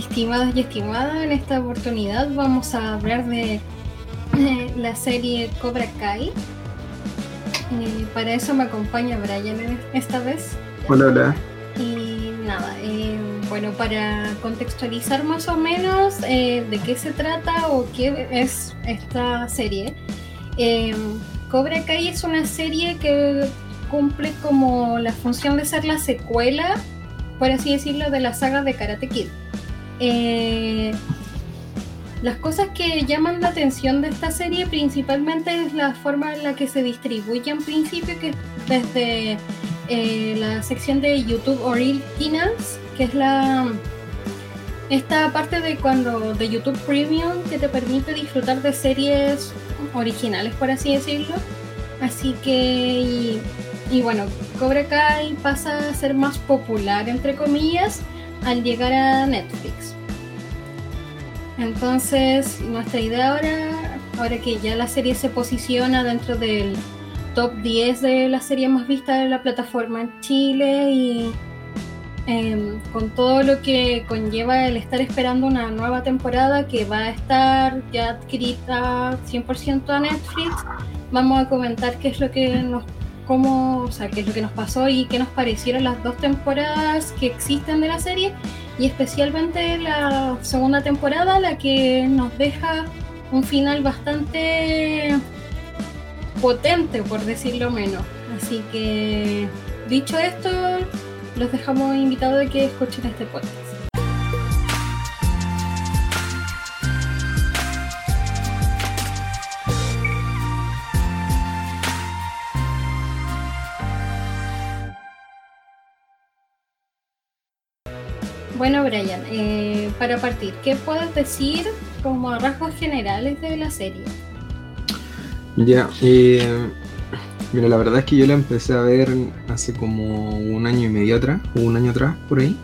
estimados y estimadas, en esta oportunidad vamos a hablar de la serie Cobra Kai. Eh, para eso me acompaña Brian esta vez. Hola, hola. Y nada, eh, bueno, para contextualizar más o menos eh, de qué se trata o qué es esta serie. Cobra Kai es una serie que cumple como la función de ser la secuela, por así decirlo, de la saga de Karate Kid. Eh, las cosas que llaman la atención de esta serie principalmente es la forma en la que se distribuye en principio, que desde eh, la sección de YouTube Originals, que es la esta parte de cuando de YouTube Premium que te permite disfrutar de series originales, por así decirlo. Así que y bueno, Cobra Kai pasa a ser más popular, entre comillas, al llegar a Netflix. Entonces, nuestra idea ahora, ahora que ya la serie se posiciona dentro del top 10 de la serie más vista de la plataforma en Chile y em, con todo lo que conlleva el estar esperando una nueva temporada que va a estar ya adquirida 100% a Netflix, vamos a comentar qué es lo que nos cómo, o sea, qué es lo que nos pasó y qué nos parecieron las dos temporadas que existen de la serie y especialmente la segunda temporada, la que nos deja un final bastante potente, por decirlo menos. Así que, dicho esto, los dejamos invitados a que escuchen este podcast. Bueno, Brian, eh, para partir, ¿qué puedes decir como rasgos generales de la serie? Ya, eh, la verdad es que yo la empecé a ver hace como un año y medio atrás, o un año atrás, por ahí,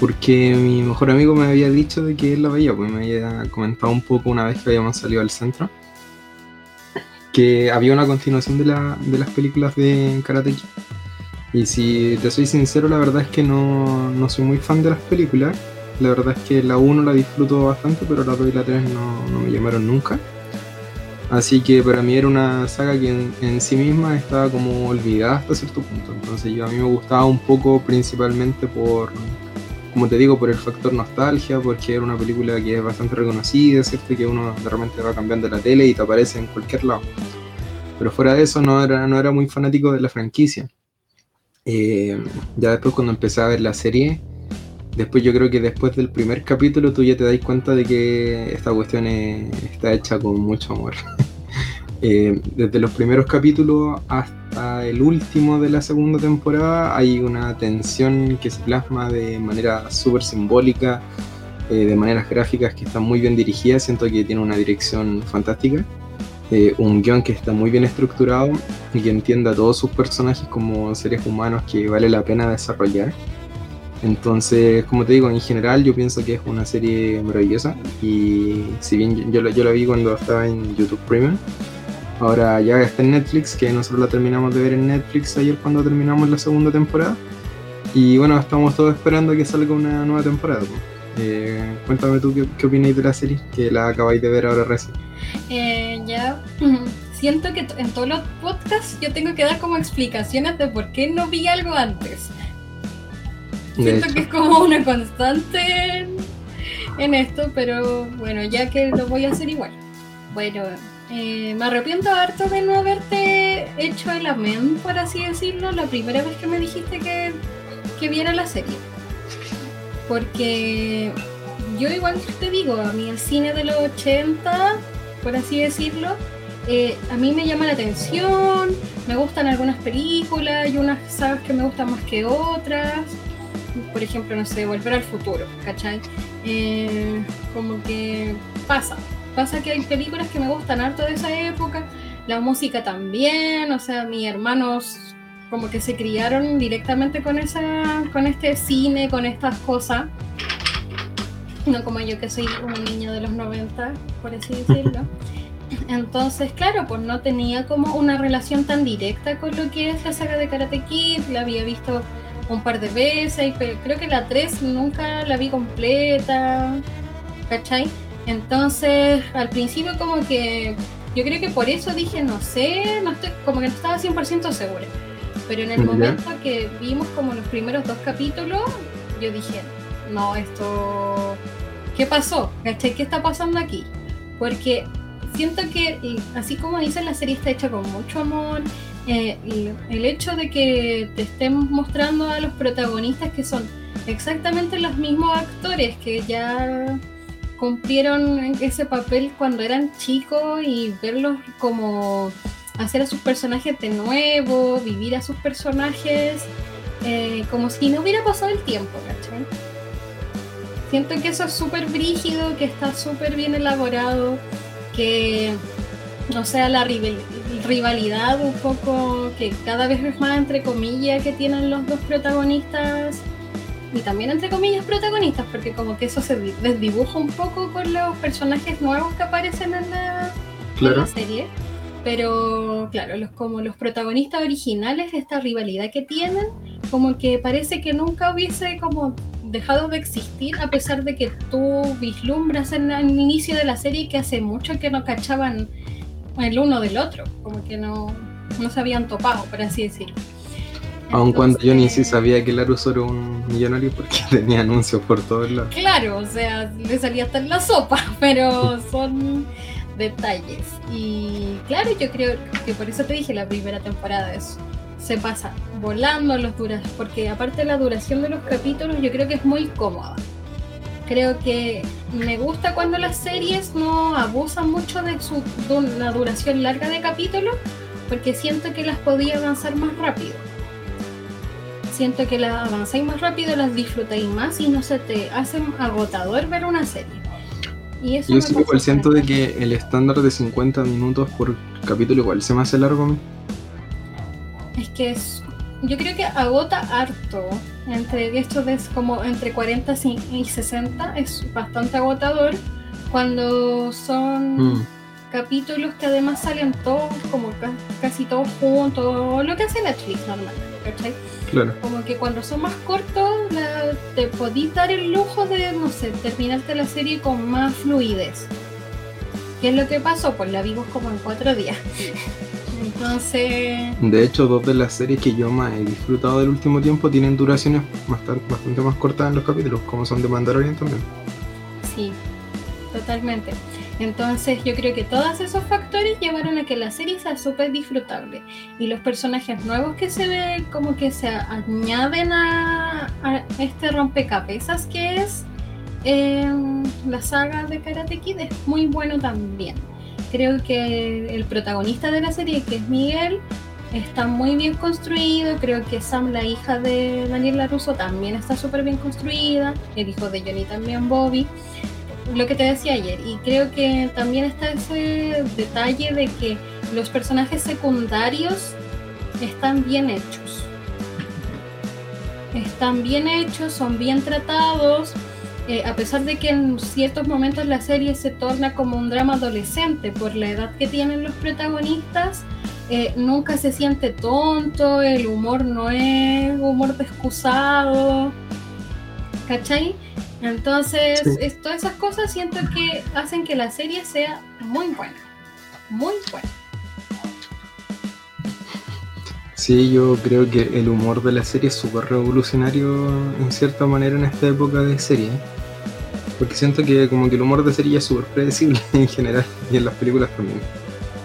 porque mi mejor amigo me había dicho de que él la veía, pues me había comentado un poco una vez que habíamos salido al centro, que había una continuación de, la, de las películas de Karate Kid y si te soy sincero, la verdad es que no, no soy muy fan de las películas. La verdad es que la 1 la disfruto bastante, pero la 2 y la 3 no, no me llamaron nunca. Así que para mí era una saga que en, sí misma estaba como olvidada hasta cierto punto. Entonces yo, a mí me gustaba un poco principalmente por, como te digo, por el factor nostalgia, porque era una película que es bastante reconocida, ¿cierto? Que uno de repente va cambiando la tele y te aparece en cualquier lado. Pero fuera de eso no era, no era muy fanático de la franquicia. Eh, ya después cuando empecé a ver la serie, después yo creo que después del primer capítulo tú ya te das cuenta de que esta cuestión está hecha con mucho amor. Eh, desde los primeros capítulos hasta el último de la segunda temporada hay una tensión que se plasma de manera súper simbólica, eh, de maneras gráficas que están muy bien dirigidas, siento que tiene una dirección fantástica. Eh, un guion que está muy bien estructurado y que entienda a todos sus personajes como seres humanos que vale la pena desarrollar. Entonces, como te digo, en general yo pienso que es una serie maravillosa y si bien yo, yo la vi cuando estaba en YouTube Premium, ahora ya está en Netflix, que nosotros la terminamos de ver en Netflix ayer cuando terminamos la segunda temporada. Y bueno, estamos todos esperando que salga una nueva temporada. Eh, cuéntame tú qué, qué opináis de la serie, que la acabáis de ver ahora recién. Eh, ya, siento que en todos los podcasts yo tengo que dar como explicaciones de por qué no vi algo antes. siento que es como una constante en, esto, pero bueno, ya que lo voy a hacer igual. Bueno, eh, me arrepiento harto de no haberte hecho el amén, por así decirlo, la primera vez que me dijiste que, que viera la serie. Porque yo igual te digo, a mí el cine de los 80, por así decirlo, eh, a mí me llama la atención, me gustan algunas películas y unas sagas que me gustan más que otras. Por ejemplo, no sé, Volver al Futuro, ¿cachai? Eh, como que pasa, pasa que hay películas que me gustan harto de esa época, la música también, o sea, mis hermanos como que se criaron directamente con esa con este cine, con estas cosas. No como yo que soy un niño de los 90, por así decirlo. Entonces, claro, pues no tenía como una relación tan directa con lo que es la saga de Karate Kid, la había visto un par de veces, pero creo que la 3 nunca la vi completa, ¿cachai? Entonces, al principio como que yo creo que por eso dije, no sé, no estoy, como que no estaba 100% segura. Pero en el momento que vimos como los primeros dos capítulos, yo dije, no, esto, ¿qué pasó? ¿Cachai? ¿Qué está pasando aquí? Porque siento que, así como dicen, la serie está hecha con mucho amor. Eh, el hecho de que te estemos mostrando a los protagonistas que son exactamente los mismos actores que ya cumplieron ese papel cuando eran chicos y verlos como hacer a sus personajes de nuevo, vivir a sus personajes eh, como si no hubiera pasado el tiempo, ¿cachai? Siento que eso es súper brígido, que está súper bien elaborado, que, no sea, la rivalidad un poco, que cada vez es más entre comillas que tienen los dos protagonistas, y también entre comillas protagonistas, porque como que eso se desdibuja un poco con los personajes nuevos que aparecen en la, en la serie. Pero claro, los, como los protagonistas originales, esta rivalidad que tienen, como que parece que nunca hubiese como dejado de existir a pesar de que tú vislumbras en el inicio de la serie que hace mucho que no cachaban el uno del otro, como que no, no se habían topado, por así decirlo. Aun cuando yo ni si sabía que Laruso era un millonario porque tenía anuncios por todos lados. Claro, o sea, le salía hasta en la sopa, pero son detalles. Y claro, yo creo que por eso te dije la primera temporada es se pasa volando los duras, porque aparte la duración de los capítulos, yo creo que es muy cómoda. Creo que me gusta cuando las series no abusan mucho de, su, de duración larga de capítulos, porque siento que las podía avanzar más rápido. Siento que las avanzáis más rápido, las disfrutáis más y no se te hace agotador ver una serie. Y eso Yo sí igual siento de que el estándar de 50 minutos por capítulo igual se me hace largo a mí. Es que es, yo creo que agota harto. Entre esto es como entre 40 y 60 es bastante agotador cuando son mm. capítulos que además salen todos como casi todos juntos, lo que hace Netflix normalmente, ¿cachai? Claro. Como que cuando son más cortos te podís dar el lujo de, no sé, terminarte la serie con más fluidez. ¿Qué es lo que pasó? Pues la vimos como en cuatro días. Entonces... De hecho, dos de las series que yo más he disfrutado del último tiempo tienen duraciones bastante, bastante más cortas en los capítulos, como son de Mandalorian también. Sí, totalmente. Entonces yo creo que todos esos factores llevaron a que la serie sea súper disfrutable y los personajes nuevos que se ven como que se añaden a, este rompecabezas que es em, la saga de Karate Kid es muy bueno también. Creo que el protagonista de la serie, que es Miguel, está muy bien construido. Creo que Sam, la hija de Daniel LaRusso, también está súper bien construida. El hijo de Johnny también, Bobby lo que te decía ayer, y creo que también está ese detalle de que los personajes secundarios están bien hechos. Están bien hechos, son bien tratados, eh, a pesar de que en ciertos momentos la serie se torna como un drama adolescente por la edad que tienen los protagonistas, eh, nunca se siente tonto, el humor no es humor descusado, ¿cachai? Entonces, todas esas cosas siento que hacen que la serie sea muy buena. Muy buena. Sí, yo creo que el humor de la serie es súper revolucionario en cierta manera en esta época de serie. Porque siento que como que el humor de serie es súper predecible en general y en las películas también.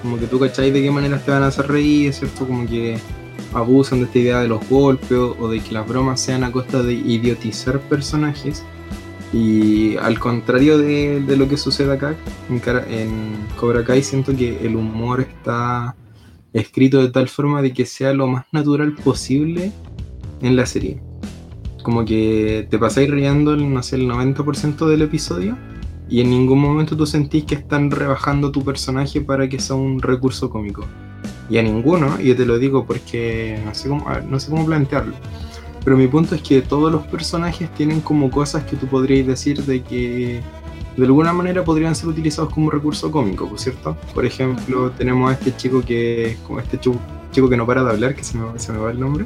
Como que tú cacháis de qué manera te van a hacer reír, ¿cierto? Como que abusan de esta idea de los golpes o de que las bromas sean a costa de idiotizar personajes y al contrario de, lo que sucede acá, en, en, Cobra Kai siento que el humor está escrito de tal forma de que sea lo más natural posible en la serie. Como que te pasáis riendo, no sé, el 90% del episodio y en ningún momento tú sentís que están rebajando tu personaje para que sea un recurso cómico. Y a ninguno, y yo te lo digo porque no sé cómo, no sé cómo plantearlo pero mi punto es que todos los personajes tienen como cosas que tú podrías decir de que de alguna manera podrían ser utilizados como recurso cómico, ¿cierto? Por ejemplo, tenemos a este chico que como este chico, que no para de hablar, que se me, se me va el nombre.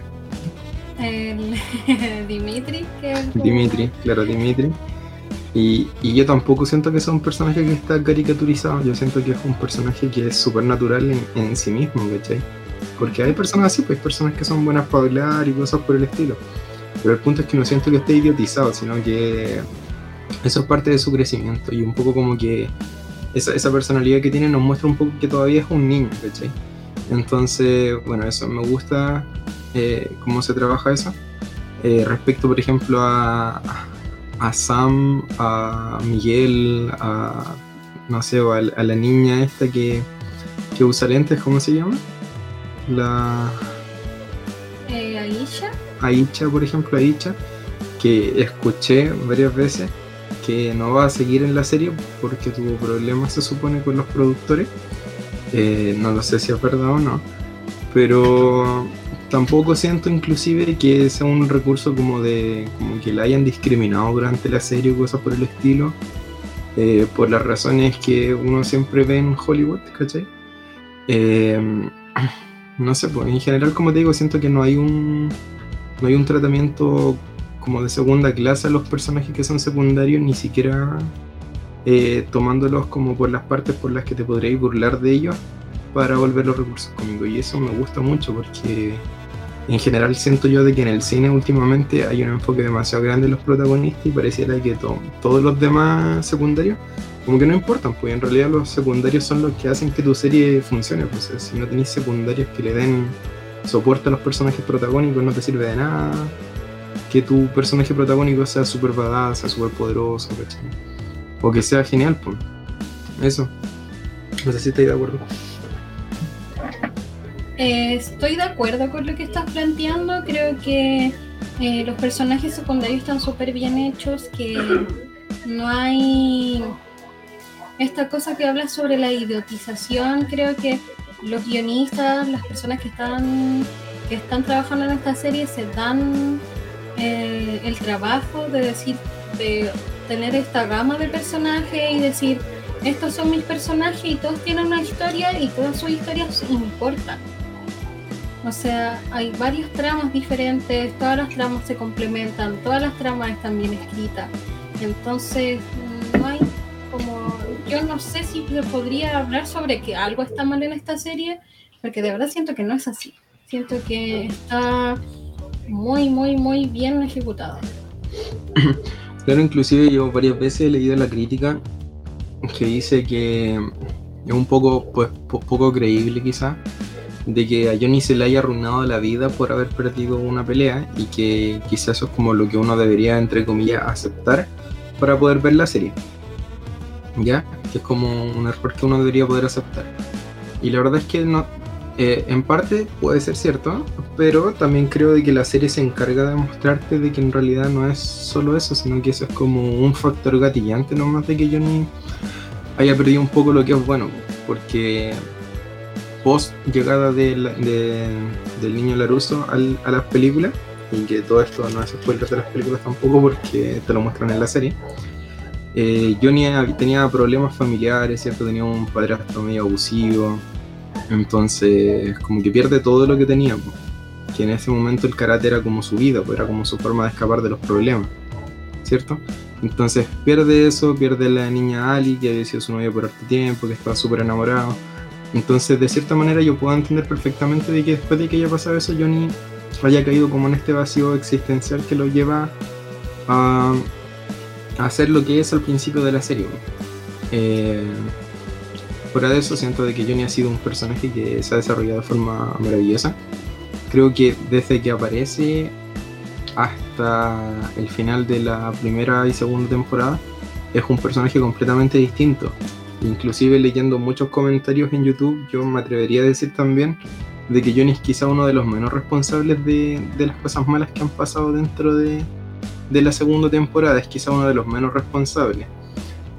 el Dimitri. Que Dimitri, claro, Dimitri. Y, yo tampoco siento que sea un personaje que está caricaturizado, yo siento que es un personaje que es súper natural en, sí mismo, ¿cachai? Porque hay personas así, pues hay personas que son buenas para hablar y cosas por el estilo. Pero el punto es que no siento que esté idiotizado, sino que eso es parte de su crecimiento y un poco como que esa, personalidad que tiene nos muestra un poco que todavía es un niño, ¿cachai? Entonces, bueno, eso me gusta eh, cómo se trabaja eso. Eh, respecto, por ejemplo, a, a Sam, a Miguel, a no sé, a, a la niña esta que, que, usa lentes, ¿cómo se llama? La. Eh, Aisha. Aisha, por ejemplo, Aisha, que escuché varias veces que no va a seguir en la serie porque tuvo problemas, se supone, con los productores. Eh, no lo sé si es verdad o no, pero tampoco siento inclusive que sea un recurso como de como que la hayan discriminado durante la serie o cosas por el estilo eh, por las razones que uno siempre ve en Hollywood ¿cachai? Eh, no sé pues en general como te digo siento que no hay un no hay un tratamiento como de segunda clase a los personajes que son secundarios ni siquiera eh, tomándolos como por las partes por las que te podréis burlar de ellos para volver los recursos cómicos. Y eso me gusta mucho porque en general siento yo de que en el cine últimamente hay un enfoque demasiado grande en los protagonistas y pareciera que todos los demás secundarios como que no importan, pues en realidad los secundarios son los que hacen que tu serie funcione. Pues si no tenéis secundarios que le den soporte a los personajes protagónicos no te sirve de nada que tu personaje protagónico sea súper badass, sea súper poderoso, O que sea genial, pues. Eso. No sé si estáis de acuerdo. Eh, estoy de acuerdo con lo que estás planteando. Creo que eh, los personajes secundarios están súper bien hechos, que no hay esta cosa que habla sobre la idiotización. Creo que los guionistas, las personas que están que están trabajando en esta serie se dan eh, el trabajo de decir, de tener esta gama de personajes y decir, estos son mis personajes y todos tienen una historia y todas sus historias importan. O sea, hay varios tramas diferentes, todas las tramas se complementan, todas las tramas están bien escritas. Entonces, no hay como. Yo no sé si podría hablar sobre que algo está mal en esta serie, porque de verdad siento que no es así. Siento que está muy, muy, muy bien ejecutado. Claro, inclusive yo varias veces he leído la crítica que dice que es un poco, pues, poco creíble quizá de que a Johnny se le haya arruinado la vida por haber perdido una pelea y que quizás eso es como lo que uno debería, entre comillas, aceptar para poder ver la serie. ¿Ya? Que es como un error que uno debería poder aceptar. Y la verdad es que no, eh, en parte puede ser cierto, pero también creo de que la serie se encarga de mostrarte de que en realidad no es solo eso, sino que eso es como un factor gatillante nomás de que Johnny haya perdido un poco lo que es bueno, porque post llegada del niño Laruso a las películas, y que todo esto no es spoiler de las películas tampoco porque te lo muestran en la serie. Eh, Johnny tenía problemas familiares, ¿cierto? Tenía un padrastro medio abusivo, entonces como que pierde todo lo que tenía, que en ese momento el karate era como su vida, era como su forma de escapar de los problemas, ¿cierto? Entonces pierde eso, pierde la niña Ali, que había sido su novia por harto tiempo, que estaba súper enamorado entonces, de cierta manera, yo puedo entender perfectamente de que después de que haya pasado eso, Johnny haya caído como en este vacío existencial que lo lleva a, hacer lo que es al principio de la serie. Fuera de eso, siento de que Johnny ha sido un personaje que se ha desarrollado de forma maravillosa. Creo que desde que aparece hasta el final de la primera y segunda temporada, es un personaje completamente distinto. Inclusive leyendo muchos comentarios en YouTube, yo me atrevería a decir también de que Johnny es quizá uno de los menos responsables de, las cosas malas que han pasado dentro de, la segunda temporada, es quizá uno de los menos responsables.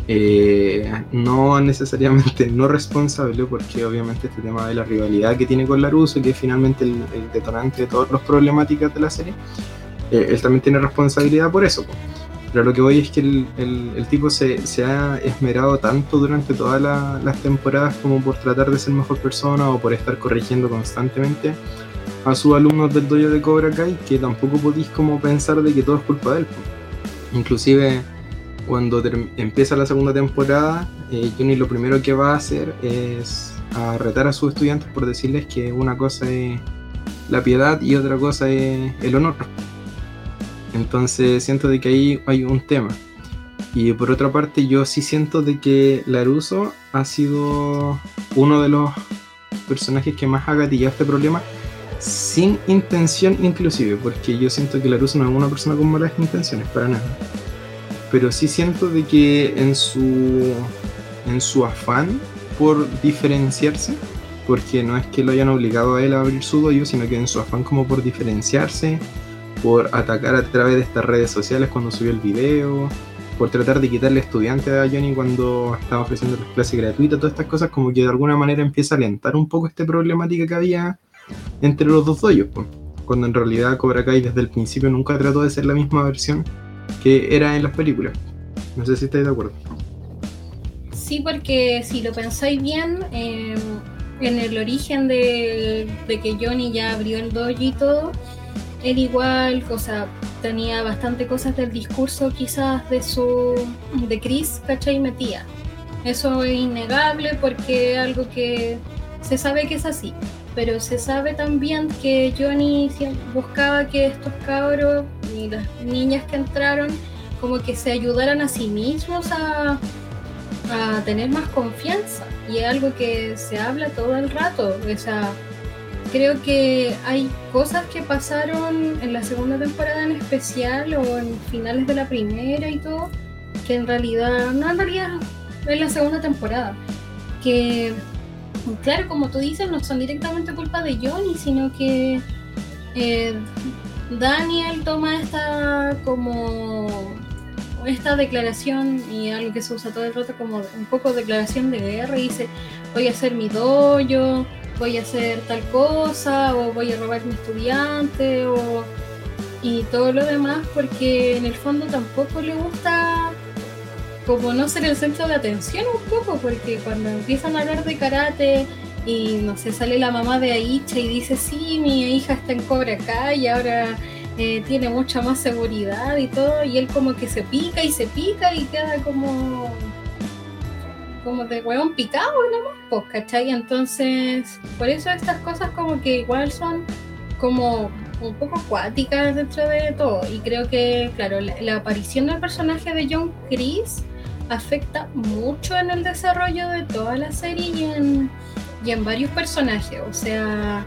Eh, no necesariamente no responsable, porque obviamente este tema de la rivalidad que tiene con Laruso, que es finalmente el, detonante de todas las problemáticas de la serie, eh, él también tiene responsabilidad por eso. Pero lo que voy es que el, tipo se, ha esmerado tanto durante todas las temporadas como por tratar de ser mejor persona o por estar corrigiendo constantemente a sus alumnos del dojo de Cobra Kai que tampoco podéis como pensar de que todo es culpa de él. Inclusive cuando empieza la segunda temporada, eh, lo primero que va a hacer es a retar a sus estudiantes por decirles que una cosa es la piedad y otra cosa es el honor. Entonces siento de que ahí hay un tema. Y por otra parte yo sí siento de que Laruso ha sido uno de los personajes que más ha gatillado este problema sin intención inclusive, porque yo siento que Laruso no es una persona con malas intenciones, para nada. Pero sí siento de que en su, en su afán por diferenciarse, porque no es que lo hayan obligado a él a abrir su dojo, sino que en su afán como por diferenciarse, por atacar a través de estas redes sociales cuando subió el video, por tratar de quitarle estudiante a Johnny cuando estaba ofreciendo las clases gratuitas, todas estas cosas como que de alguna manera empieza a alentar un poco esta problemática que había entre los dos doyos, cuando en realidad Cobra Kai desde el principio nunca trató de ser la misma versión que era en las películas. No sé si estáis de acuerdo. Sí, porque si lo pensáis bien, em, en el origen de, que Johnny ya abrió el dojo y todo, él igual, o sea, tenía bastante cosas del discurso quizás de su de Chris, ¿cachai? Metía. Eso es innegable porque es algo que se sabe que es así pero se sabe también que Johnny buscaba que estos cabros y las niñas que entraron como que se ayudaran a sí mismos a, a tener más confianza. Y es algo que se habla todo el rato, o sea, creo que hay cosas que pasaron en la segunda temporada en especial o en finales de la primera y todo, que en realidad, no en realidad en la segunda temporada, que claro, como tú dices, no son directamente culpa de Johnny, sino que eh, Daniel toma esta como esta declaración y algo que se usa todo el rato como un poco declaración de guerra y dice voy a hacer mi dojo, voy a hacer tal cosa o voy a robar mi estudiante o y todo lo demás porque en el fondo tampoco le gusta como no ser el centro de atención un poco, porque cuando empiezan a hablar de karate y no sé, sale la mamá de Aicha y dice, sí, mi hija está en Cobra acá y ahora eh, tiene mucha más seguridad y todo, y él como que se pica y se pica y queda como como de hueón picado nomás, pues, ¿cachai? Entonces, por eso estas cosas como que igual son como un poco acuáticas dentro de todo. Y creo que, claro, la, la aparición del personaje de John Chris afecta mucho en el desarrollo de toda la serie y en, y en varios personajes. O sea,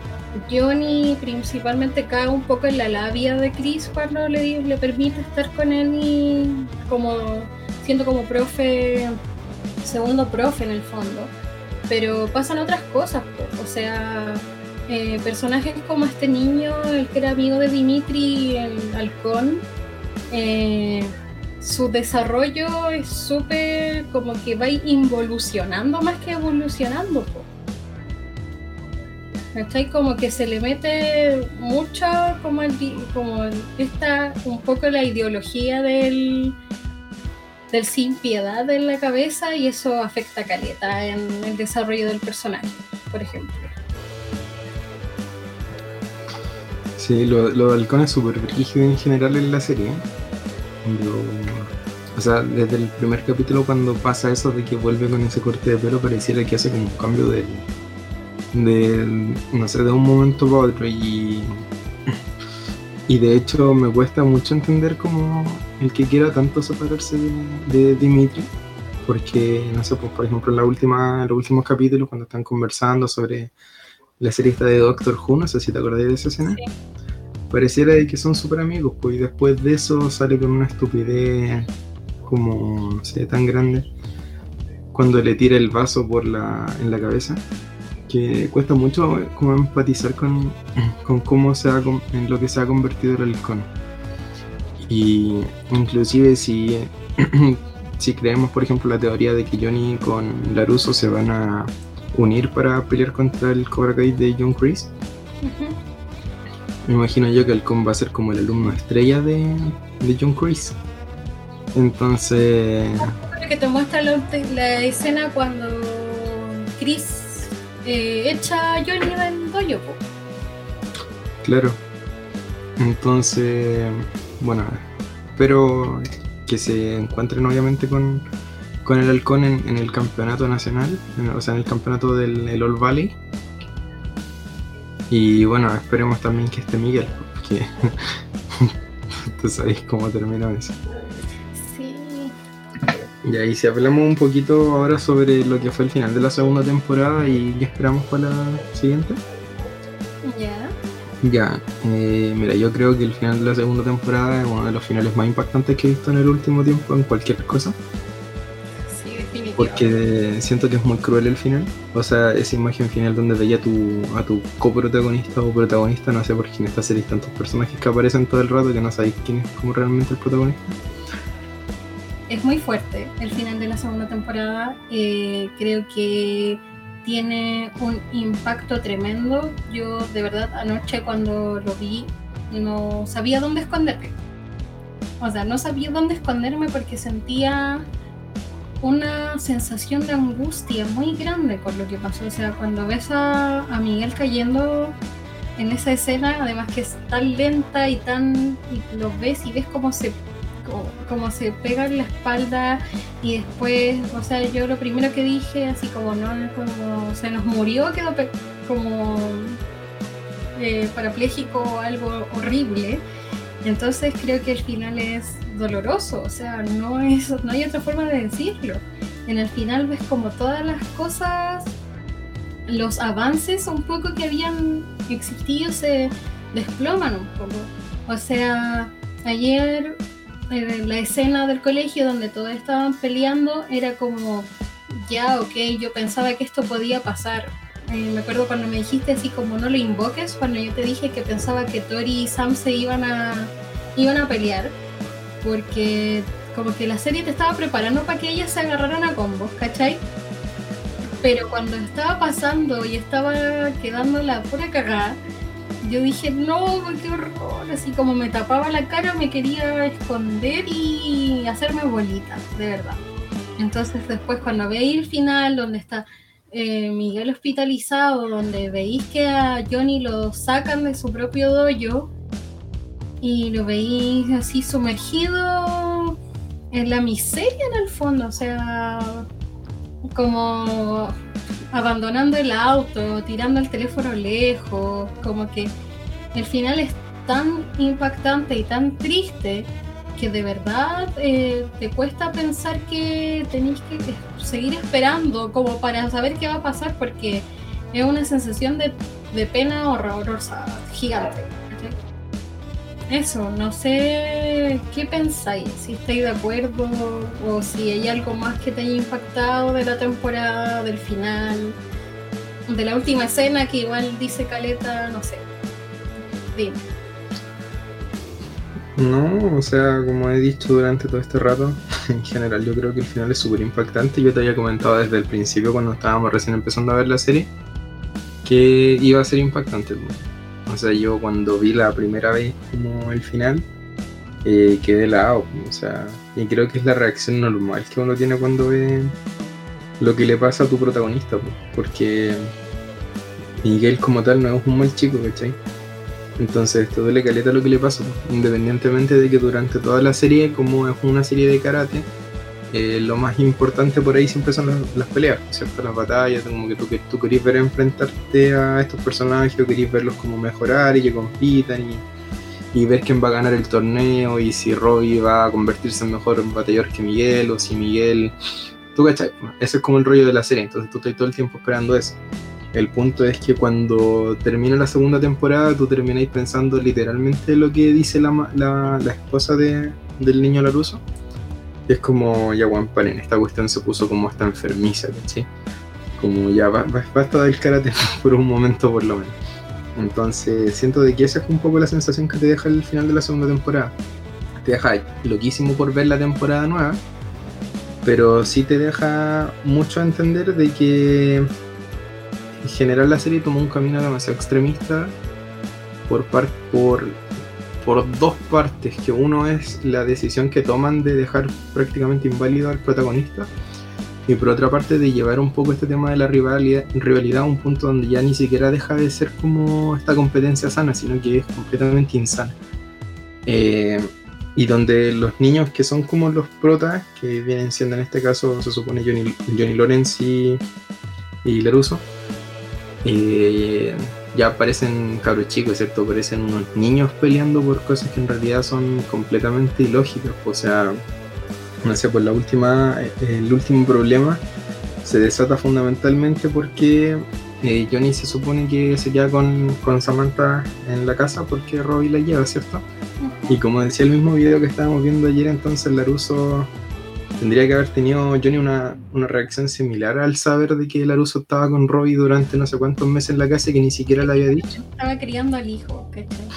Johnny principalmente cae un poco en la labia de Chris cuando le, le permite estar con él y como siendo como profe, segundo profe en el fondo. Pero pasan otras cosas, o sea, eh, personajes como este niño, el que era amigo de Dimitri, el halcón, eh, su desarrollo es súper como que va involucionando más que evolucionando. ¿Cachai? Como que se le mete mucho como, el, como esta, un poco la ideología del, del sin piedad en la cabeza y eso afecta a Caleta en el desarrollo del personaje, por ejemplo. Sí, lo, lo de Halcón es súper rígido en general en la serie. O sea, desde el primer capítulo cuando pasa eso de que vuelve con ese corte de pelo, pareciera que hace como un cambio de, de no sé, de un momento para otro. Y, y de hecho me cuesta mucho entender como el que quiera tanto separarse de, Dimitri, porque no sé, pues por ejemplo en la última, los últimos capítulos cuando están conversando sobre la serie de Doctor Who, no sé si te acordás de esa escena pareciera que son súper amigos, pues, y después de eso sale con una estupidez como, no tan grande, cuando le tira el vaso por la, en la cabeza, que cuesta mucho como empatizar con, con cómo se ha, en lo que se ha convertido el halcón. Y inclusive si, si creemos, por ejemplo, la teoría de que Johnny con Laruso se van a unir para pelear contra el Cobra Kai de John Chris, me imagino yo que Halcón va a ser como el alumno estrella de, John Chris. Entonces. Que te muestra la, escena cuando Chris eh, echa a Johnny del dojo. Claro. Entonces, bueno, espero que se encuentren obviamente con, con el halcón en, el campeonato nacional, o sea, en el campeonato del All Valley. Y bueno, esperemos también que esté Miguel, porque tú sabéis cómo termina eso. Sí. Y ahí si hablamos un poquito ahora sobre lo que fue el final de la segunda temporada y qué esperamos para la siguiente. Ya. Ya, eh, mira, yo creo que el final de la segunda temporada es uno de los finales más impactantes que he visto en el último tiempo en cualquier cosa. Porque siento que es muy cruel el final. O sea, esa imagen final donde veía a tu, a tu coprotagonista o protagonista, no sé por qué en esta serie tantos personajes que aparecen todo el rato que no sabéis quién es como realmente el protagonista. Es muy fuerte el final de la segunda temporada. Eh, creo que tiene un impacto tremendo. Yo de verdad anoche cuando lo vi no sabía dónde esconderme. O sea, no sabía dónde esconderme porque sentía una sensación de angustia muy grande por lo que pasó. O sea, cuando ves a, a Miguel cayendo en esa escena, además que es tan lenta y tan... y lo ves y ves cómo se como, se pega en la espalda y después, o sea, yo lo primero que dije, así como no, como se nos murió, quedó como eh, parapléjico o algo horrible. Entonces creo que el final es doloroso, o sea, no, es, no hay otra forma de decirlo. En el final ves como todas las cosas, los avances un poco que habían existido se desploman un poco. O sea, ayer la escena del colegio donde todos estaban peleando era como, ya, ok, yo pensaba que esto podía pasar. Eh, me acuerdo cuando me dijiste así como no lo invoques, cuando yo te dije que pensaba que Tori y Sam se iban a, iban a pelear, porque como que la serie te estaba preparando para que ellas se agarraran a combos, ¿cachai? Pero cuando estaba pasando y estaba quedando la pura cagada, yo dije, no, qué horror, así como me tapaba la cara, me quería esconder y hacerme bolita, de verdad. Entonces después cuando veis el final, donde está eh, Miguel hospitalizado, donde veis que a Johnny lo sacan de su propio dojo y lo veis así sumergido en la miseria en el fondo, o sea, como abandonando el auto, tirando el teléfono lejos, como que el final es tan impactante y tan triste que de verdad eh, te cuesta pensar que tenéis que seguir esperando como para saber qué va a pasar porque es una sensación de, de pena horrorosa, gigante. Eso, no sé qué pensáis, si estáis de acuerdo o si hay algo más que te haya impactado de la temporada, del final, de la última escena que igual dice Caleta, no sé. Dime. No, o sea, como he dicho durante todo este rato, en general yo creo que el final es súper impactante. Yo te había comentado desde el principio cuando estábamos recién empezando a ver la serie que iba a ser impactante. O sea, yo cuando vi la primera vez como el final, eh, quedé helado. O sea, y creo que es la reacción normal que uno tiene cuando ve lo que le pasa a tu protagonista. Porque Miguel como tal no es un mal chico, ¿cachai? Entonces esto duele caleta lo que le pasa, independientemente de que durante toda la serie, como es una serie de karate, eh, lo más importante por ahí siempre son las, peleas, ¿cierto? Las batallas, como que tú, que tú querés ver enfrentarte a estos personajes, o querés verlos como mejorar y que compitan y, ver quién va a ganar el torneo y si Robbie va a convertirse en mejor batallador que Miguel o si Miguel... Tú cachai, ese es como el rollo de la serie, entonces tú estás todo el tiempo esperando eso. El punto es que cuando termina la segunda temporada tú termináis pensando literalmente lo que dice la, la, la esposa de, del niño Laruso es como, ya Juan en esta cuestión se puso como hasta enfermiza, ¿cachai? Como ya basta del karate por un momento por lo menos. Entonces siento de que esa es un poco la sensación que te deja el final de la segunda temporada. Te deja loquísimo por ver la temporada nueva, pero sí te deja mucho a entender de que en general la serie tomó un camino demasiado extremista por, par por dos partes, que uno es la decisión que toman de dejar prácticamente inválido al protagonista, y por otra parte de llevar un poco este tema de la rivalidad, rivalidad a un punto donde ya ni siquiera deja de ser como esta competencia sana, sino que es completamente insana. Eh, y donde los niños que son como los protas, que vienen siendo en este caso, se supone Johnny, Johnny Lawrence y, y Laruso, eh, ya parecen cabros chicos, ¿cierto? Parecen unos niños peleando por cosas que en realidad son completamente ilógicas. O sea, no sé, pues la última, eh, el último problema se desata fundamentalmente porque eh, Johnny se supone que se queda con, con, Samantha en la casa porque Robbie la lleva, ¿cierto? Y como decía el mismo video que estábamos viendo ayer, entonces Laruso tendría que haber tenido Johnny una, una, reacción similar al saber de que Laruso estaba con Robbie durante no sé cuántos meses en la casa y que ni siquiera le había dicho. Estaba criando al hijo, ¿cachai?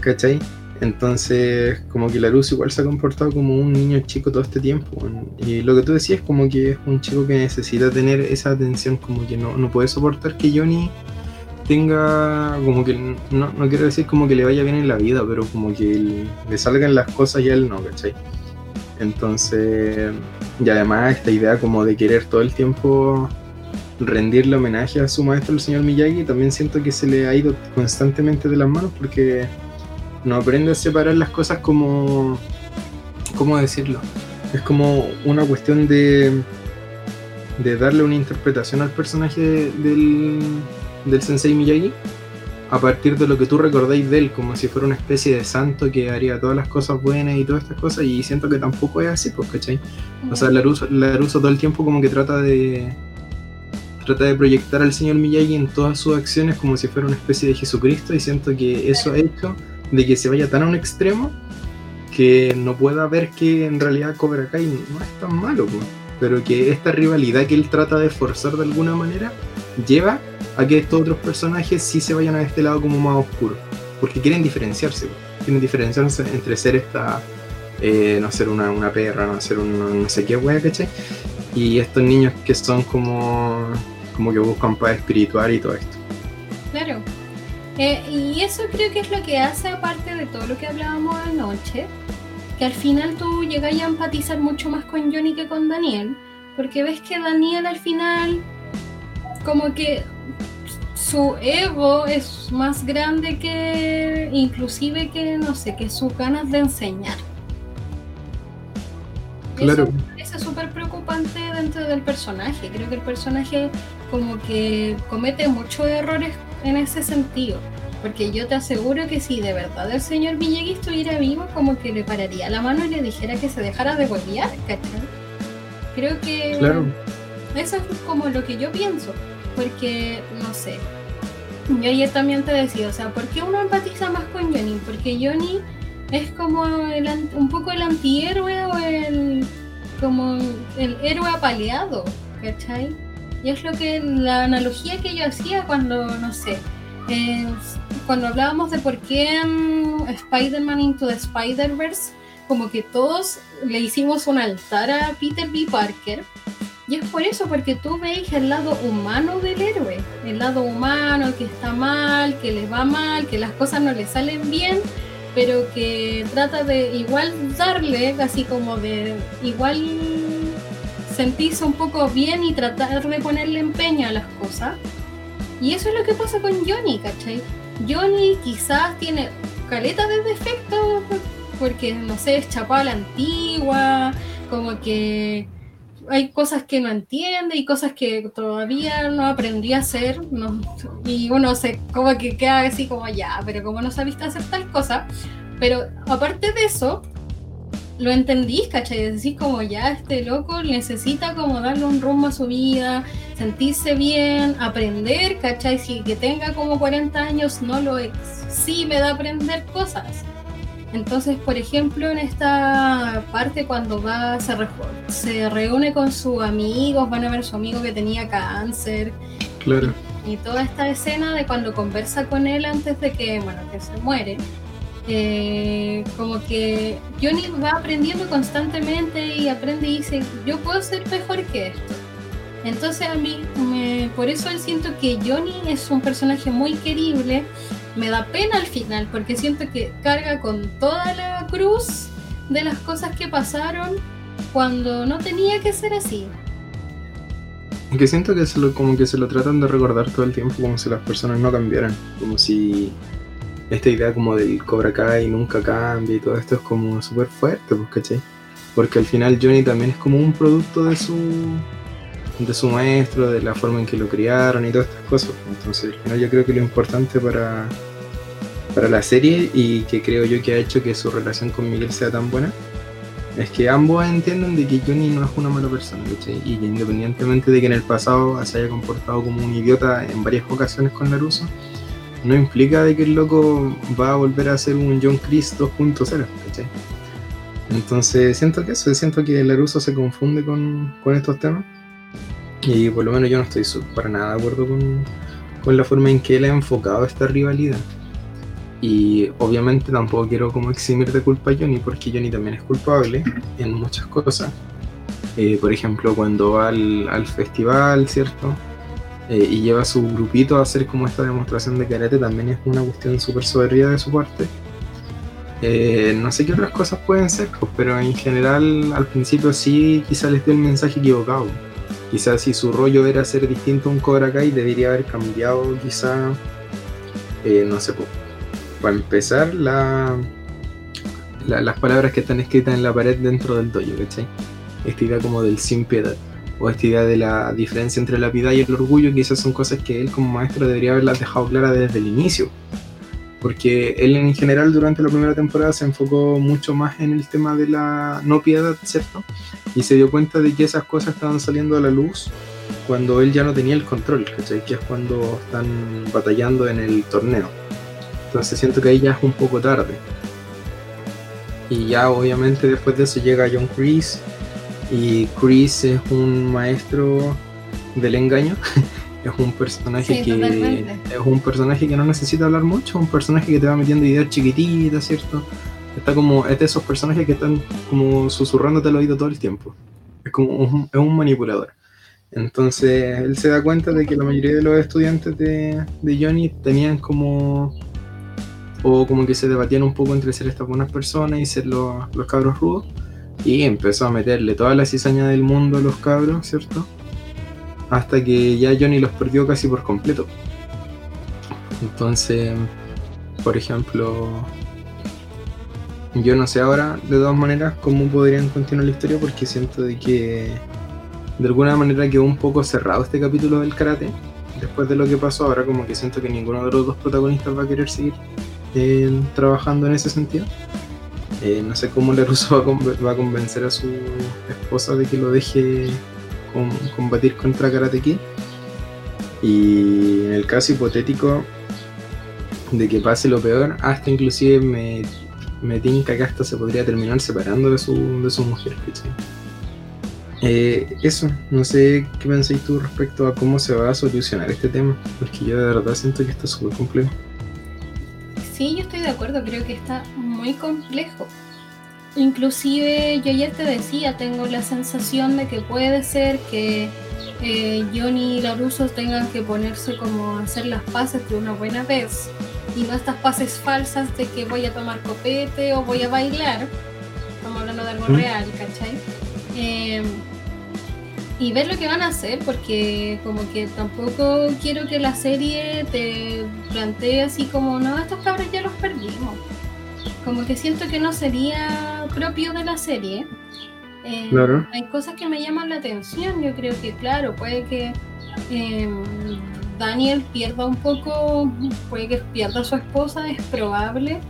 ¿Cachai? Entonces, como que Laruso igual se ha comportado como un niño chico todo este tiempo. Y lo que tú decías, como que es un chico que necesita tener esa atención, como que no, no puede soportar que Johnny tenga, como que, no, no quiero decir como que le vaya bien en la vida, pero como que le salgan las cosas y a él no, ¿cachai? Entonces, y además esta idea como de querer todo el tiempo rendirle homenaje a su maestro, el señor Miyagi, también siento que se le ha ido constantemente de las manos porque no aprende a separar las cosas como, ¿cómo decirlo? Es como una cuestión de, de darle una interpretación al personaje del, del Sensei Miyagi a partir de lo que tú recordáis de él, como si fuera una especie de santo que haría todas las cosas buenas y todas estas cosas, y siento que tampoco es así, pues, ¿cachai? O sea, Laruso, Laruso todo el tiempo como que trata de trata de proyectar al señor Miyagi en todas sus acciones como si fuera una especie de Jesucristo, y siento que eso ha hecho de que se vaya tan a un extremo que no pueda ver que en realidad Cobra Kai no es tan malo, pero que esta rivalidad que él trata de forzar de alguna manera lleva a que estos otros personajes sí se vayan a este lado como más oscuro, porque quieren diferenciarse, quieren diferenciarse entre ser esta, eh, no ser una, una, perra, no ser un no sé qué wea. Y estos niños que son como, como que buscan paz espiritual y todo esto. Claro, eh, y eso creo que es lo que hace, aparte de todo lo que hablábamos anoche, que al final tú llegas a empatizar mucho más con Johnny que con Daniel, porque ves que Daniel al final, como que su ego es más grande que, inclusive que, no sé, que sus ganas de enseñar. Claro. Eso es súper preocupante dentro del personaje. Creo que el personaje como que comete muchos errores en ese sentido. Porque yo te aseguro que si de verdad el señor Miyagi estuviera vivo, como que le pararía la mano y le dijera que se dejara de golpear, ¿cachai? Creo que claro. eso es como lo que yo pienso. Porque, no sé, yo ayer también te decía, o sea, ¿por qué uno empatiza más con Johnny? Porque Johnny es como el, un poco el antihéroe o el como el héroe apaleado, ¿cachai? Y es lo que la analogía que yo hacía cuando, no sé, eh, cuando hablábamos de por qué Spider-Man Into the Spider-Verse, como que todos le hicimos un altar a Peter B. Parker. Y es por eso, porque tú veis el lado humano del héroe, el lado humano que está mal, que le va mal, que las cosas no le salen bien, pero que trata de igual darle, así como de igual sentirse un poco bien y tratar de ponerle empeño a las cosas. Y eso es lo que pasa con Johnny, ¿cachai? Johnny quizás tiene caleta de defectos porque, no sé, es chapada la antigua, como que hay cosas que no entiende y cosas que todavía no aprendió a hacer. y uno se como que queda así como ya, pero como no sabiste hacer tal cosa. Pero aparte de eso, lo entendís, ¿cachai? Decís como ya este loco necesita como darle un rumbo a su vida, sentirse bien, aprender, ¿cachai? Si que tenga como 40 años no lo exime de aprender cosas. Entonces, por ejemplo, en esta parte cuando va, se, se reúne con sus amigos, van a ver a su amigo que tenía cáncer. Claro. Y, y toda esta escena de cuando conversa con él antes de que, bueno, que se muere eh, como que Johnny va aprendiendo constantemente y aprende y dice, yo puedo ser mejor que esto. Entonces a mí, me, por eso siento que Johnny es un personaje muy querible. Me da pena al final porque siento que carga con toda la cruz de las cosas que pasaron cuando no tenía que ser así. que siento que se lo, como que se lo tratan de recordar todo el tiempo como si las personas no cambiaran. Como si esta idea como del Cobra Kai nunca cambia y todo esto es como súper fuerte, pues, ¿cachai? Porque al final Johnny también es como un producto de su de su maestro, de la forma en que lo criaron y todas estas cosas. Entonces final yo creo que lo importante para, para la serie y que creo yo que ha hecho que su relación con Miguel sea tan buena es que ambos entienden de que Johnny no es una mala persona, ¿cachai? Y que independientemente de que en el pasado se haya comportado como un idiota en varias ocasiones con Laruso, no implica de que el loco va a volver a ser un John Chris 2.0, ¿cachai? Entonces siento que eso, siento que Laruso se confunde con, estos temas y por lo menos yo no estoy para nada de acuerdo con, con la forma en que él ha enfocado esta rivalidad. Y obviamente tampoco quiero como eximir de culpa a Johnny, porque Johnny también es culpable en muchas cosas. Eh, por ejemplo, cuando va al, festival, ¿cierto? Eh, y lleva a su grupito a hacer como esta demostración de karate, también es una cuestión súper soberbia de su parte. Eh, no sé qué otras cosas pueden ser, pues, pero en general al principio sí quizá les dio el mensaje equivocado. Quizás si su rollo era ser distinto a un Cobra Kai, debería haber cambiado quizá, no sé, para empezar, la, las palabras que están escritas en la pared dentro del dojo, ¿cachai? Esta idea como del sin piedad, o esta idea de la diferencia entre la piedad y el orgullo, esas son cosas que él como maestro debería haberlas dejado claras desde el inicio. Porque él en general durante la primera temporada se enfocó mucho más en el tema de la no piedad, ¿cierto? Y se dio cuenta de que esas cosas estaban saliendo a la luz cuando él ya no tenía el control. Que es cuando están batallando en el torneo. Entonces siento que ahí ya es un poco tarde. Y ya obviamente después de eso llega John Chris. Y Chris es un maestro del engaño. es un personaje que es un personaje que no necesita hablar mucho, un personaje que te va metiendo ideas chiquititas, ¿cierto? Está como, es de esos personajes que están como susurrándote al oído todo el tiempo. Es como un, es un manipulador. Entonces él se da cuenta de que la mayoría de los estudiantes de, de Johnny tenían como o como que se debatían un poco entre ser estas buenas personas y ser los, cabros rudos. Y empezó a meterle toda la cizaña del mundo a los cabros, ¿cierto? Hasta que ya Johnny los perdió casi por completo. Entonces, por ejemplo, yo no sé ahora de todas maneras cómo podrían continuar la historia porque siento de que de alguna manera quedó un poco cerrado este capítulo del karate. Después de lo que pasó ahora como que siento que ninguno de los dos protagonistas va a querer seguir trabajando en ese sentido. Eh, no sé cómo Laruso va a, convencer a su esposa de que lo deje combatir contra Karate Kid. Y en el caso hipotético de que pase lo peor, hasta inclusive me, me tinca que hasta se podría terminar separando de su, de su mujer. Eh, eso, no sé qué pensáis tú respecto a cómo se va a solucionar este tema, porque yo de verdad siento que está súper complejo. Sí, yo estoy de acuerdo, creo que está muy complejo. Inclusive yo ayer te decía, tengo la sensación de que puede ser que eh, Johnny y Laruso tengan que ponerse como a hacer las paces de una buena vez y no estas paces falsas de que voy a tomar copete o voy a bailar. Estamos hablando de algo real, ¿cachai? Eh, y ver lo que van a hacer, porque como que tampoco quiero que la serie te plantee así como, no, estos cabros ya los perdimos. Como que siento que no sería propio de la serie. Eh, claro. Hay cosas que me llaman la atención, yo creo que claro, puede que eh, Daniel pierda un poco, puede que pierda a su esposa, es probable,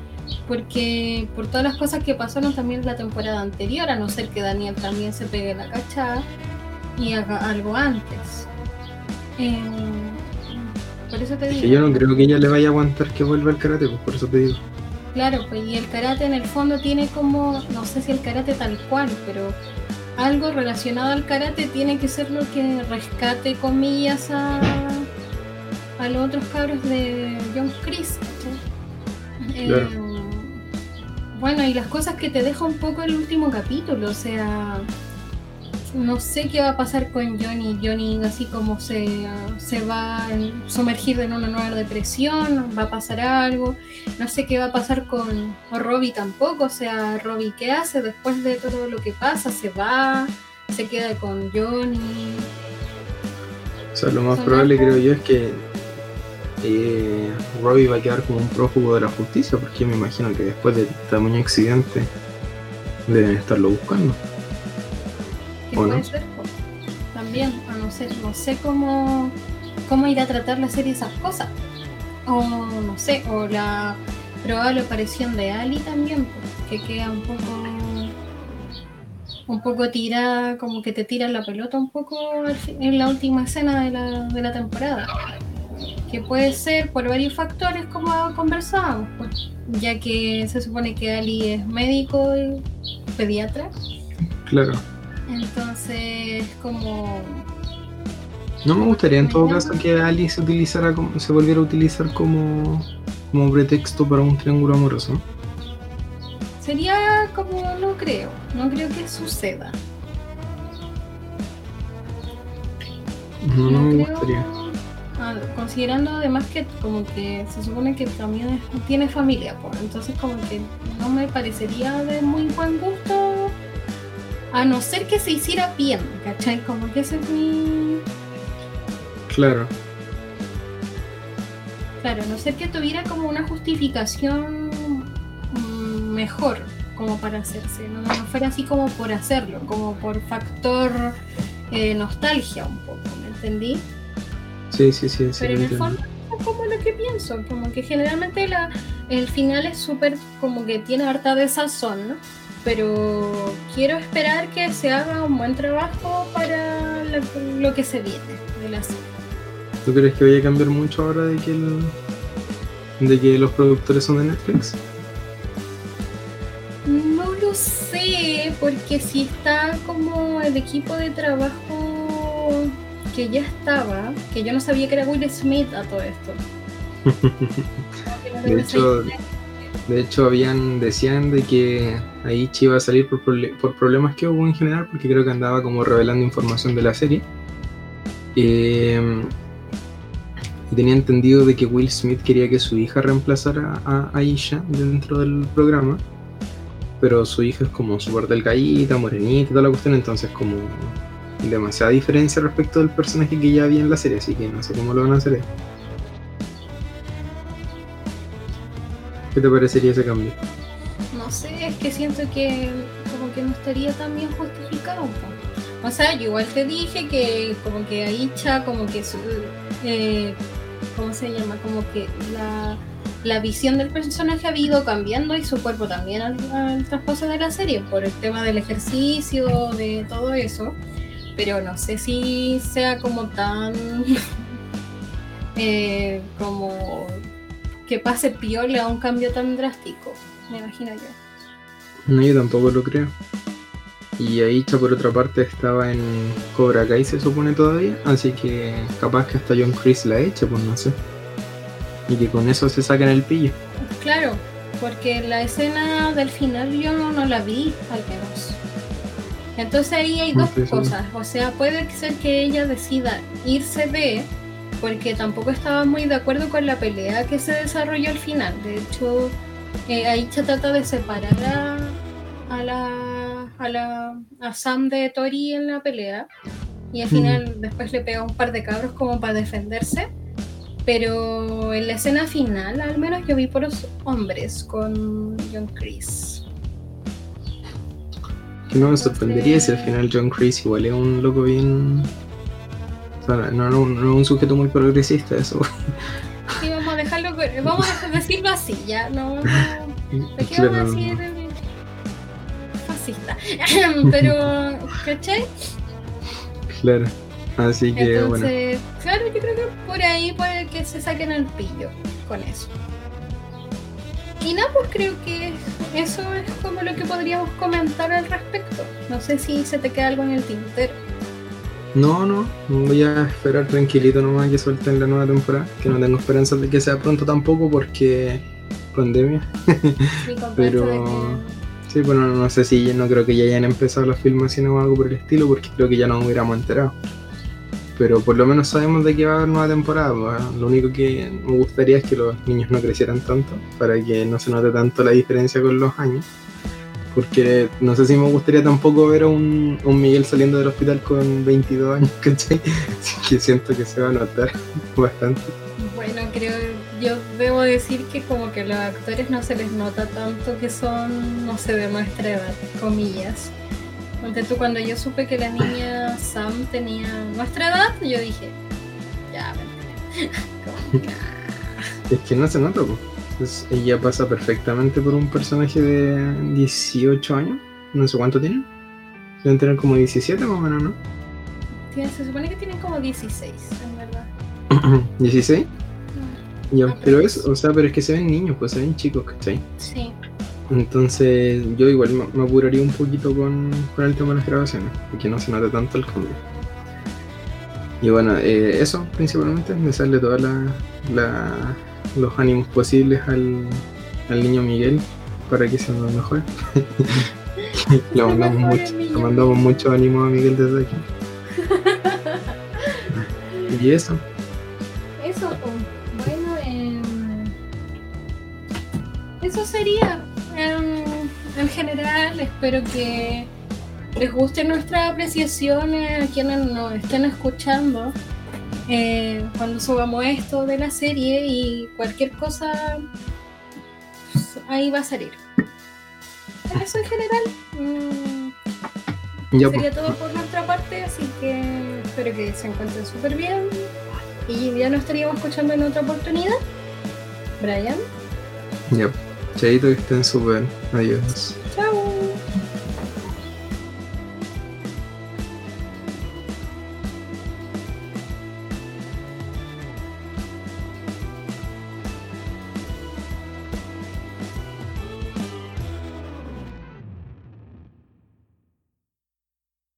porque por todas las cosas que pasaron también la temporada anterior, a no ser que Daniel también se pegue la cachada y haga algo antes. Em, por eso te digo. yo no creo que ella le vaya a aguantar que vuelva al karate, pues por eso te digo. Claro, pues y el karate en el fondo tiene como, no sé si el karate tal cual, pero algo relacionado al karate tiene que ser lo que rescate comillas a, a los otros cabros de John Chris. Em, bueno, y las cosas que te deja un poco el último capítulo, o sea, no sé qué va a pasar con Johnny. Johnny así como se, se va a sumergir en una nueva depresión, va a pasar algo. No sé qué va a pasar con Robbie tampoco. O sea, Robbie, ¿qué hace después de todo lo que pasa? ¿Se va? ¿Se queda con Johnny? O sea, lo más probable creo yo es que eh, Robbie va a quedar como un prófugo de la justicia, porque me imagino que después de tamaño accidente deben estarlo buscando. Puede ser? También, a no ser, no sé cómo, cómo irá a tratar la serie esas cosas. O no sé, o la probable aparición de Ali también, que queda un poco un poco tirada, como que te tira la pelota un poco en la última escena de la, de la temporada. Que puede ser por varios factores, como conversábamos, pues, ya que se supone que Ali es médico y pediatra. Claro. Entonces, como. No me gustaría en todo caso que Ali se utilizara como, se volviera a utilizar como, como pretexto para un triángulo amoroso. Sería como no creo, no creo que suceda. No, me gustaría. Considerando además que como que se supone que también tiene familia, pues entonces como que no me parecería de muy buen gusto a no ser que se hiciera bien, ¿cachai? Como que ese es mi... Claro. Claro, a no ser que tuviera como una justificación mejor como para hacerse, no, fuera así como por hacerlo, como por factor eh, nostalgia un poco, ¿me entendí? Sí, sí, sí. Pero en el fondo es como lo que pienso, como que generalmente la, el final es súper como que tiene harta de sazón, ¿no? Pero quiero esperar que se haga un buen trabajo para lo, que se viene de la serie. ¿Tú crees que vaya a cambiar mucho ahora de que el, de que los productores son de Netflix? sé, porque si está como el equipo de trabajo que ya estaba, que yo no sabía que era Will Smith a todo esto. de hecho, de hecho habían decían de que Aichi iba a salir por, problemas que hubo en general, porque creo que andaba como revelando información de la serie. Eh, y tenía entendido de que Will Smith quería que su hija reemplazara a Aisha dentro del programa pero su hija es como súper delgadita, morenita toda la cuestión, entonces como demasiada diferencia respecto del personaje que ya había en la serie, así que no sé cómo lo van a hacer. ¿Qué te parecería ese cambio? No sé, es que siento que como que no estaría tan bien justificado. O sea, yo igual te dije que como que Aicha, como que su, eh, ¿cómo se llama? Como que la la visión del personaje ha ido cambiando y su cuerpo también al, traspaso de la serie por el tema del ejercicio, de todo eso. Pero no sé si sea como tan eh, como que pase piola a un cambio tan drástico, me imagino yo. No, yo tampoco lo creo. Y Aicha por otra parte estaba en Cobra Kai se supone todavía, así que capaz que hasta John Chris la eche, pues no sé y que con eso se sacan el pillo. Claro, porque la escena del final yo no, la vi, al menos. Entonces ahí hay dos cosas, o sea, puede ser que ella decida irse de, porque tampoco estaba muy de acuerdo con la pelea que se desarrolló al final. De hecho, eh, ahí se trata de separar a, a, la, a, la, a Sam de Tori en la pelea, y al final después le pega un par de cabros como para defenderse pero en la escena final, al menos yo vi por los hombres con John Chris. No me sorprendería si al final John Chris igual es un loco bien. No, no, no es un sujeto muy progresista, eso. Sí, vamos a dejarlo. Vamos a decirlo así, ya. No, no. qué vamos a decir? Fascista. Pero, ¿cachai? Claro. Así que Entonces, claro, yo creo que por ahí puede que se saquen el pillo con eso. Y nada, pues creo que eso es como lo que podríamos comentar al respecto. No sé si se te queda algo en el tintero. No, no, voy a esperar tranquilito nomás que suelten la nueva temporada, que no tengo esperanzas de que sea pronto tampoco porque pandemia. Pero sí, bueno, no sé si no creo que ya hayan empezado las filmaciones o algo por el estilo, porque creo que ya nos hubiéramos enterado pero por lo menos sabemos de que va a haber nueva temporada. Pues, lo único que me gustaría es que los niños no crecieran tanto, para que no se note tanto la diferencia con los años. Porque no sé si me gustaría tampoco ver a un, un Miguel saliendo del hospital con 22 años, ¿cachai? Así que siento que se va a notar bastante. Bueno, creo, yo debo decir que como que a los actores no se les nota tanto que son, no sé, de nuestra edad, comillas. Ponte tú, cuando yo supe que la niña Sam tenía nuestra edad, yo dije, ya, que, ah. Es que no se nota, pues. Entonces, ella pasa perfectamente por un personaje de 18 años. No sé cuánto tiene. Deben tener como 17 más o menos, ¿no? Tiene- se supone que tienen como 16, en verdad. ¿16? Ya, Ah, pero es, o sea, pero es que se ven niños, pues se ven chicos, ¿cachai? Sí. Entonces yo igual me, me apuraría un poquito con, con el tema de las grabaciones, porque no se nota tanto el cambio. Y bueno, eh, eso principalmente, me sale todos los ánimos posibles al, al niño Miguel para que sea lo mejor. le, mandamos mucho, le mandamos mucho ánimo a Miguel desde aquí. y eso, Eso, pues, bueno, em, eso sería. em, en general, espero que les guste nuestra apreciación a quienes nos estén escuchando eh, cuando subamos esto de la serie y cualquier cosa pues, ahí va a salir. Eso en general. mm, ya sería pues, todo por nuestra parte, así que espero que se encuentren súper bien. Y ya nos estaríamos escuchando en otra oportunidad. Brian, ya. Chaito, que estén súper. Adiós. chao.